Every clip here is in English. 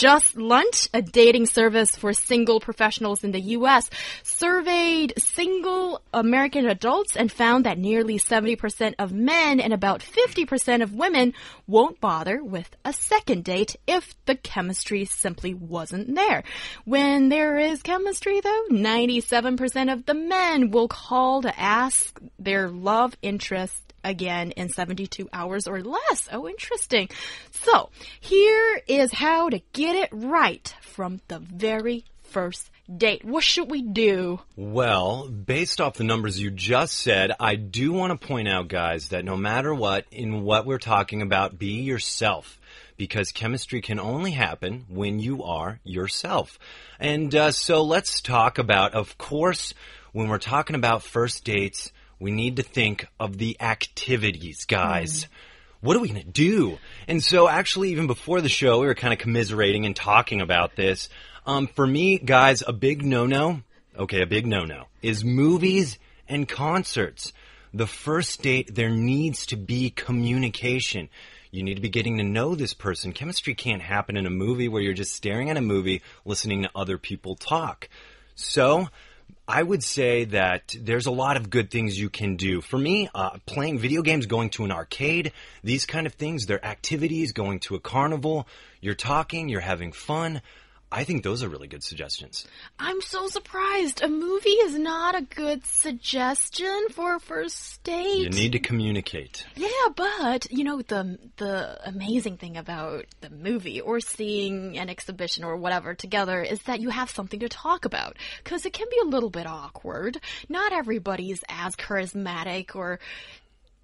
Just Lunch, a dating service for single professionals in the U.S., surveyed single American adults and found that nearly 70% of men and about 50% of women won't bother with a second date if the chemistry simply wasn't there. When there is chemistry, though, 97% of the men will call to ask their love interest again in 72 hours or less. Oh, interesting. So here is how to get it right from the very first date. What should we do? Well, based off the numbers you just said, I do want to point out, guys, that no matter what, in what we're talking about, be yourself. Because chemistry can only happen when you are yourself. And uh, so let's talk about, of course, when we're talking about first dates, we need to think of the activities, guys. Mm. What are we going to do? And so, actually, even before the show, we were kind of commiserating and talking about this. Um, for me, guys, a big no no, okay, a big no no, is movies and concerts. The first date, there needs to be communication. You need to be getting to know this person. Chemistry can't happen in a movie where you're just staring at a movie, listening to other people talk. So, I would say that there's a lot of good things you can do. For me, uh, playing video games, going to an arcade, these kind of things, they're activities, going to a carnival, you're talking, you're having fun. I think those are really good suggestions. I'm so surprised. A movie is not a good suggestion for a first date. You need to communicate. Yeah, but you know the the amazing thing about the movie or seeing an exhibition or whatever together is that you have something to talk about because it can be a little bit awkward. Not everybody's as charismatic or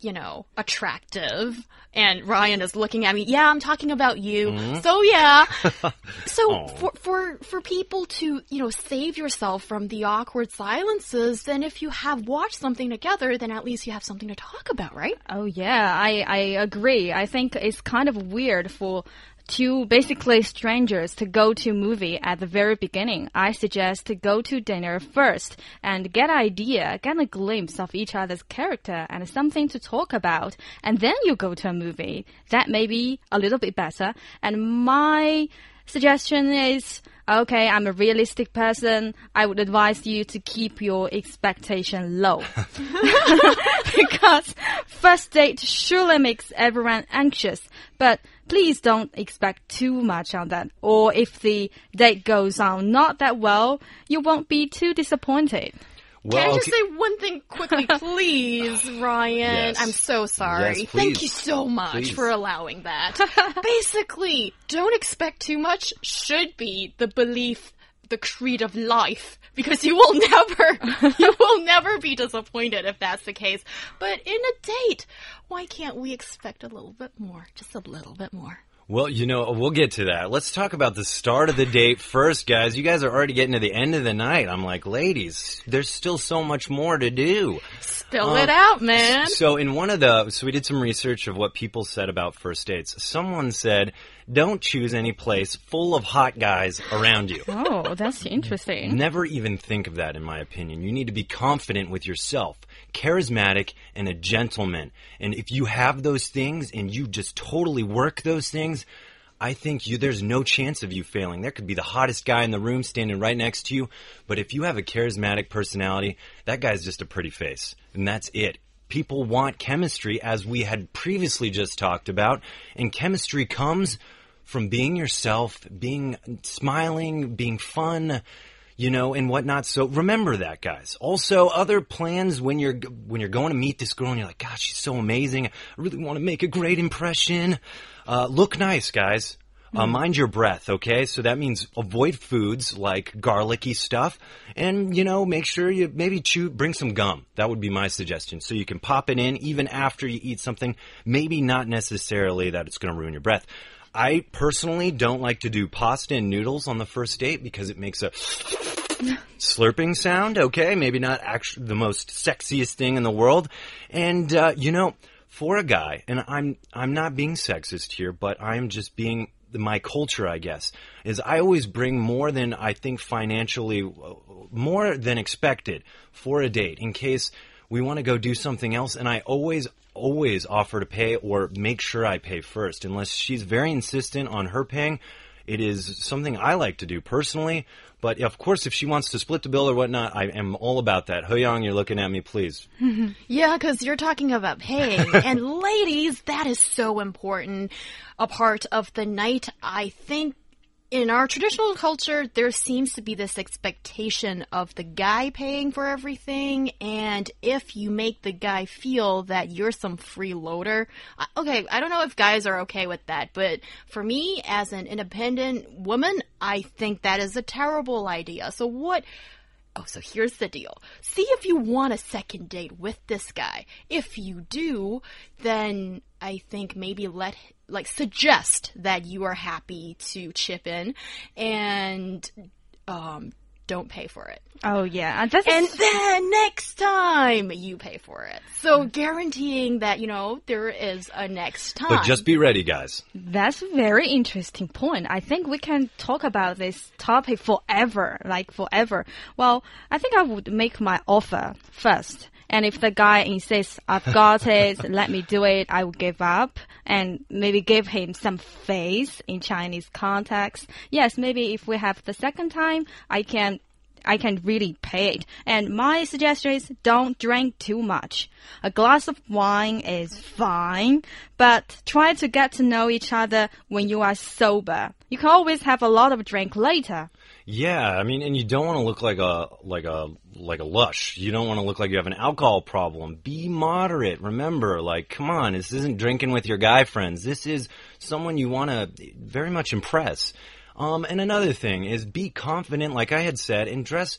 you know, attractive. And Ryan is looking at me. Yeah, I'm talking about you. Mm -hmm. So yeah. so for, for, for people to, you know, save yourself from the awkward silences, then if you have watched something together, then at least you have something to talk about, right? Oh yeah, I, I agree. I think it's kind of weird for two basically strangers to go to movie at the very beginning. I suggest to go to dinner first and get idea, get a glimpse of each other's character and something to talk about, and then you go to a movie. That may be a little bit better. And my suggestion is okay, I'm a realistic person. I would advise you to keep your expectation low. because first date surely makes everyone anxious, but please don't expect too much on that. Or if the date goes on not that well, you won't be too disappointed. Well, Can I just okay. say one thing quickly, please, Ryan? Yes. I'm so sorry. Yes, Thank you so much please. for allowing that. Basically, don't expect too much should be the belief, the creed of life, because you will never, you will never be disappointed if that's the case. But in a date, why can't we expect a little bit more? Just a little bit more. Well, you know, we'll get to that. Let's talk about the start of the date first, guys. You guys are already getting to the end of the night. I'm like, ladies, there's still so much more to do. Spill uh, it out, man. So, in one of the, so we did some research of what people said about first dates. Someone said, don't choose any place full of hot guys around you. Oh, that's interesting. Never even think of that, in my opinion. You need to be confident with yourself charismatic, and a gentleman. And if you have those things and you just totally work those things, I think you, there's no chance of you failing. There could be the hottest guy in the room standing right next to you, but if you have a charismatic personality, that guy's just a pretty face. And that's it. People want chemistry, as we had previously just talked about, and chemistry comes from being yourself, being smiling, being fun, you know, and whatnot. So remember that, guys. Also, other plans when you're when you're going to meet this girl and you're like, "God, she's so amazing. I really want to make a great impression." Uh, look nice, guys. Uh, hmm. mind your breath, okay? So that means avoid foods like garlicky stuff, and you know, make sure you maybe chew, bring some gum. That would be my suggestion, so you can pop it in even after you eat something. Maybe not necessarily that it's going to ruin your breath. I personally don't like to do pasta and noodles on the first date because it makes a slurping sound, okay? Maybe not actually the most sexiest thing in the world. And, uh, you know, for a guy, and I'm, I'm not being sexist here, but I'm just being my culture, I guess, is I always bring more than I think financially, more than expected for a date in case we want to go do something else. And I always, always offer to pay or make sure I pay first. Unless she's very insistent on her paying, it is something I like to do personally. But of course, if she wants to split the bill or whatnot, I am all about that. He Yang, you're looking at me, please. yeah, because you're talking about paying. and ladies, that is so important. A part of the night, I think in our traditional culture, there seems to be this expectation of the guy paying for everything, and if you make the guy feel that you're some freeloader, okay, I don't know if guys are okay with that, but for me, as an independent woman, I think that is a terrible idea. So what? Oh, so here's the deal. See if you want a second date with this guy. If you do, then I think maybe let like suggest that you are happy to chip in and um don't pay for it. Oh yeah, uh, and, and then next time you pay for it. So guaranteeing that you know there is a next time. But just be ready, guys. That's a very interesting point. I think we can talk about this topic forever, like forever. Well, I think I would make my offer first. And if the guy insists, I've got it, let me do it, I will give up and maybe give him some face in Chinese context. Yes, maybe if we have the second time, I can I can really pay it. And my suggestion is don't drink too much. A glass of wine is fine, but try to get to know each other when you are sober. You can always have a lot of drink later. Yeah, I mean, and you don't want to look like a like a like a lush. You don't want to look like you have an alcohol problem. Be moderate. Remember, like, come on, this isn't drinking with your guy friends. This is someone you want to very much impress. Um, and another thing is be confident, like I had said, and dress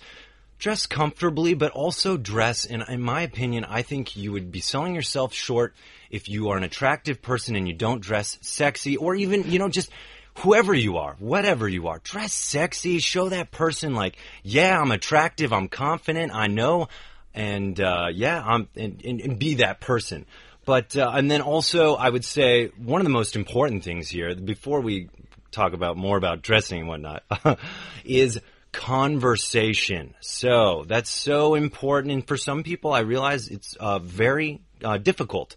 dress comfortably, but also dress. And in my opinion, I think you would be selling yourself short if you are an attractive person and you don't dress sexy, or even you know just whoever you are, whatever you are, dress sexy, show that person like, yeah, I'm attractive, I'm confident, I know, and uh, yeah, I'm and, and, and, be that person. But uh, and then also, I would say one of the most important things here, before we talk about more about dressing and whatnot, is conversation. So that's so important, and for some people, I realize it's uh, very uh, difficult.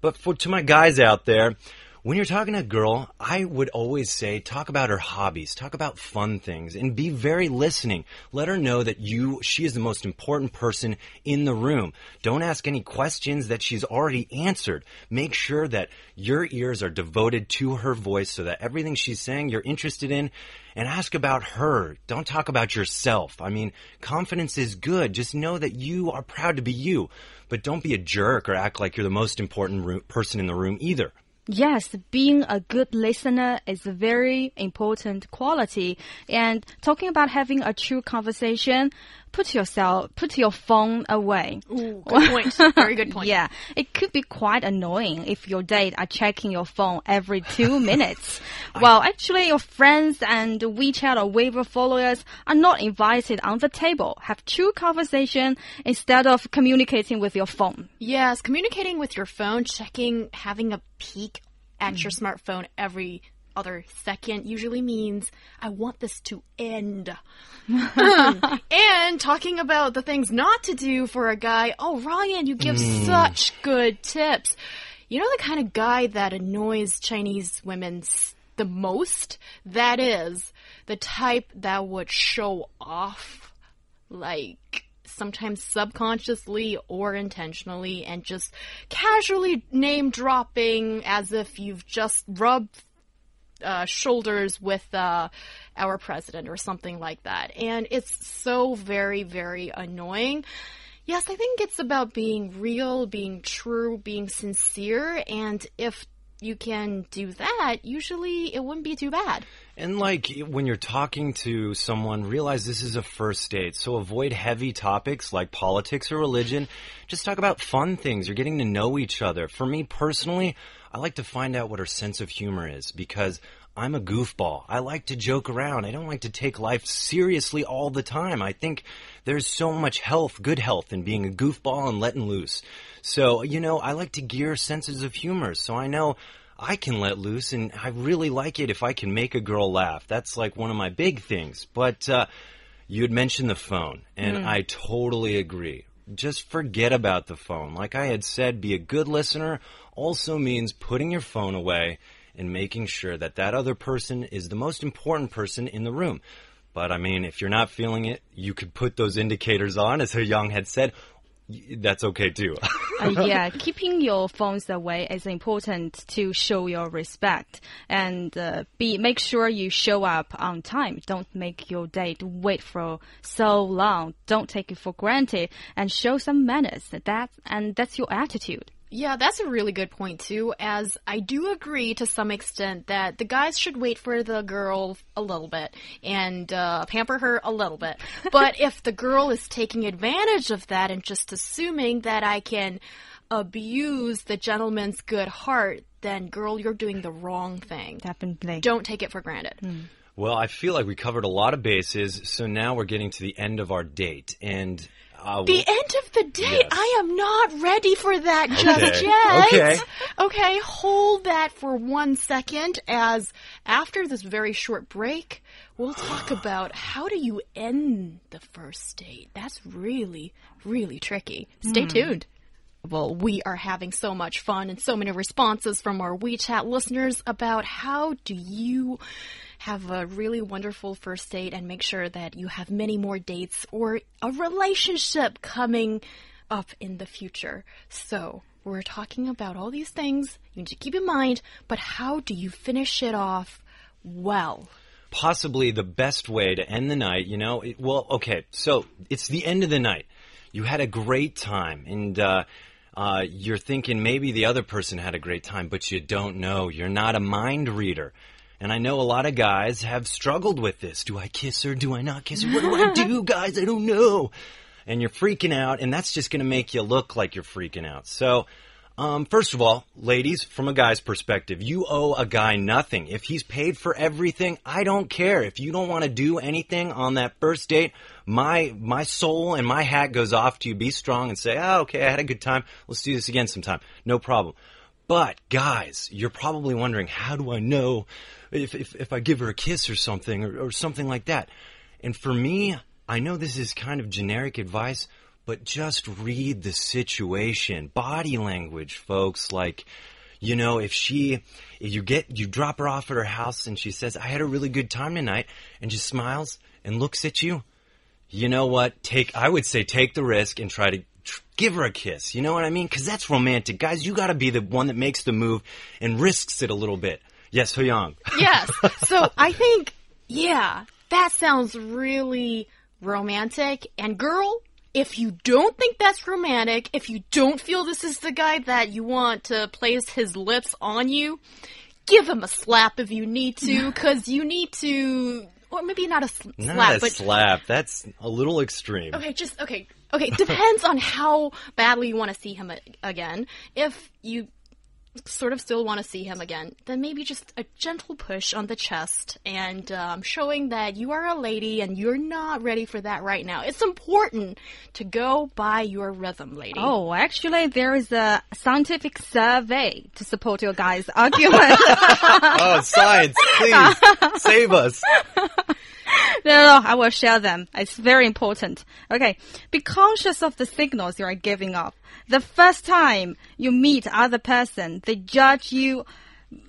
But for to my guys out there, when you're talking to a girl, I would always say talk about her hobbies, talk about fun things, and be very listening. Let her know that you, she is the most important person in the room. Don't ask any questions that she's already answered. Make sure that your ears are devoted to her voice so that everything she's saying you're interested in and ask about her. Don't talk about yourself. I mean, confidence is good. Just know that you are proud to be you, but don't be a jerk or act like you're the most important person in the room either. Yes, being a good listener is a very important quality. And talking about having a true conversation, put yourself, put your phone away. Ooh, good point. Very good point. yeah, it could be quite annoying if your date are checking your phone every two minutes. well, actually, your friends and WeChat or Weibo followers are not invited on the table. Have true conversation instead of communicating with your phone. Yes, communicating with your phone, checking, having a peek at mm. your smartphone every other second usually means I want this to end. and talking about the things not to do for a guy. Oh, Ryan, you give mm. such good tips. You know the kind of guy that annoys Chinese women the most? That is the type that would show off, like, sometimes subconsciously or intentionally, and just casually name dropping as if you've just rubbed uh, shoulders with uh, our president or something like that. And it's so very, very annoying. Yes, I think it's about being real, being true, being sincere, and if you can do that, usually it wouldn't be too bad. And like when you're talking to someone, realize this is a first date. So avoid heavy topics like politics or religion. Just talk about fun things. You're getting to know each other. For me personally, I like to find out what her sense of humor is because I'm a goofball. I like to joke around. I don't like to take life seriously all the time. I think there's so much health, good health in being a goofball and letting loose. So, you know, I like to gear senses of humor. So I know I can let loose and I really like it if I can make a girl laugh. That's like one of my big things. But, uh, you had mentioned the phone and I totally agree. Just forget about the phone. Like I had said, be a good listener also means putting your phone away and making sure that that other person is the most important person in the room. But I mean, if you're not feeling it, you could put those indicators on, as Young had said. That's okay too. Uh, yeah, keeping your phones away is important to show your respect and uh, be make sure you show up on time. Don't make your date wait for so long. Don't take it for granted and show some manners. That and that's your attitude. Yeah, that's a really good point too, as I do agree to some extent that the guys should wait for the girl a little bit and uh, pamper her a little bit. But if the girl is taking advantage of that and just assuming that I can abuse the gentleman's good heart, then girl, you're doing the wrong thing. Definitely. Don't take it for granted. well, I feel like we covered a lot of bases, so now we're getting to the end of our date. And uh, The end of the day, Yes. I am not ready for that just Okay. yet. Okay. Okay, hold that for one second as after this very short break, we'll talk about how do you end the first date. That's really, really tricky. Stay tuned. Well, we are having so much fun and so many responses from our WeChat listeners about how do you have a really wonderful first date and make sure that you have many more dates or a relationship coming up in the future. So, we're talking about all these things you need to keep in mind, but how do you finish it off well? possibly the best way to end the night, you know? It, well, okay, so it's the end of the night. You had a great time, and uh, uh, you're thinking maybe the other person had a great time, but you don't know. You're not a mind reader. And I know a lot of guys have struggled with this. Do I kiss her? Do I not kiss her? What do I do, guys? I don't know. And you're freaking out, and that's just going to make you look like you're freaking out. So, um, first of all, ladies, from a guy's perspective, you owe a guy nothing. If he's paid for everything, I don't care. If you don't want to do anything on that first date, my my soul and my hat goes off to you. Be strong and say, "Oh, okay, I had a good time. Let's do this again sometime." No problem. But guys, you're probably wondering, how do I know if if, if I give her a kiss or something or, or something like that? And for me, I know this is kind of generic advice, but just read the situation. Body language, folks. Like, you know, if she, if you get, you drop her off at her house and she says, I had a really good time tonight, and just smiles and looks at you, you know what? Take, I would say take the risk and try to give her a kiss. You know what I mean? Cause that's romantic. Guys, you gotta be the one that makes the move and risks it a little bit. Yes, Young. Yes. So I think, yeah, that sounds really romantic. And girl, if you don't think that's romantic, if you don't feel this is the guy that you want to place his lips on you, give him a slap if you need to, because you need to, or maybe not a sl- Not slap, a but slap. That's a little extreme. Okay, just okay. Okay, depends on how badly you want to see him a- again. If you sort of still want to see him again, then maybe just a gentle push on the chest and um, showing that you are a lady and you're not ready for that right now. It's important to go by your rhythm, lady. Oh, actually, there is a scientific survey to support your guys' argument. Oh, science, please save us. no, no, I will share them. It's very important. Okay, be conscious of the signals you are giving off. The first time you meet other person, they judge you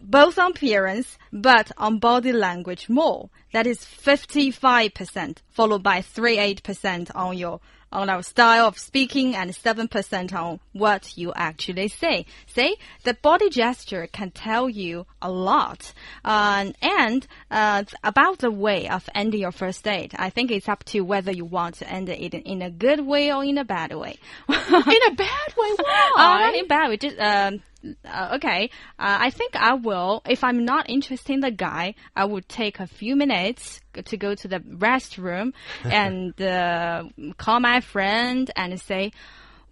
both on appearance, but on body language more. That is 55%, followed by 38% on your on our style of speaking and 7% on what you actually say. See, the body gesture can tell you a lot. Um, and uh, about the way of ending your first date, I think it's up to whether you want to end it in a good way or in a bad way. in a bad way. Why? Oh, not in bad way. Just um, uh, okay. Uh, I think I will. If I'm not interested in the guy, I would take a few minutes to go to the restroom and uh, call my friend and say,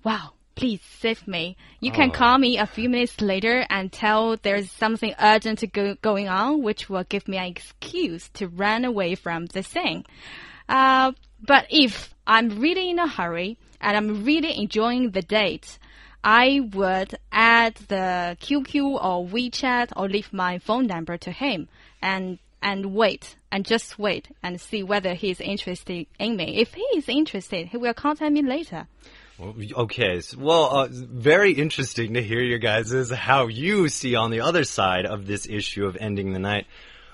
"Wow, please save me. You can Oh. call me a few minutes later and tell there's something urgent to go, going on, which will give me an excuse to run away from the thing. Uh, but if I'm really in a hurry and I'm really enjoying the date, I would add the QQ or WeChat or leave my phone number to him and and wait and just wait and see whether he's interested in me. If he is interested, he will contact me later. Okay, well, uh, very interesting to hear your guys' is how you see on the other side of this issue of ending the night.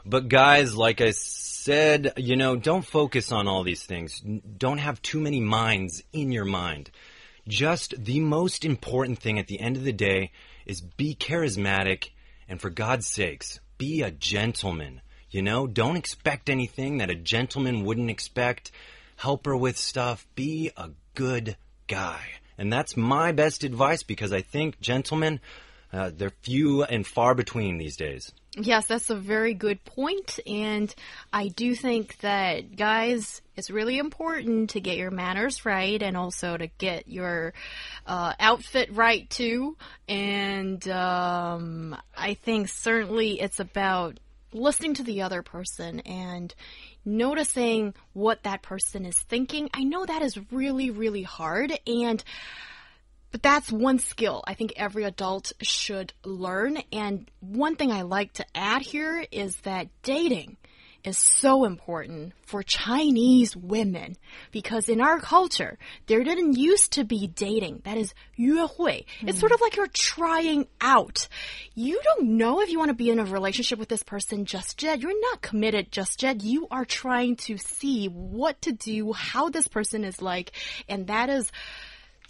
But guys, like I said, you know, don't focus on all these things. Don't have too many minds in your mind. Just the most important thing at the end of the day is be charismatic and for God's sakes, be a gentleman. You know, don't expect anything that a gentleman wouldn't expect. Help her with stuff. Be a good guy. And that's my best advice because I think gentlemen, uh, they're few and far between these days. Yes, that's a very good point, and I do think that guys, it's really important to get your manners right, and also to get your uh, outfit right too. And um, I think certainly it's about listening to the other person and noticing what that person is thinking. I know that is really, really hard, and but that's one skill I think every adult should learn. And one thing I like to add here is that dating is so important for Chinese women because in our culture, there didn't used to be dating. That is 约会. It's sort of like you're trying out. You don't know if you want to be in a relationship with this person just yet. You're not committed just yet. You are trying to see what to do, how this person is like, and that is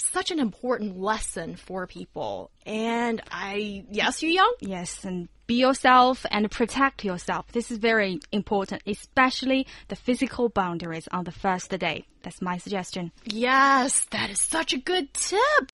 such an important lesson for people. And I, yes, you Young? Yes, and be yourself and protect yourself. This is very important, especially the physical boundaries on the first day. That's my suggestion. Yes, that is such a good tip.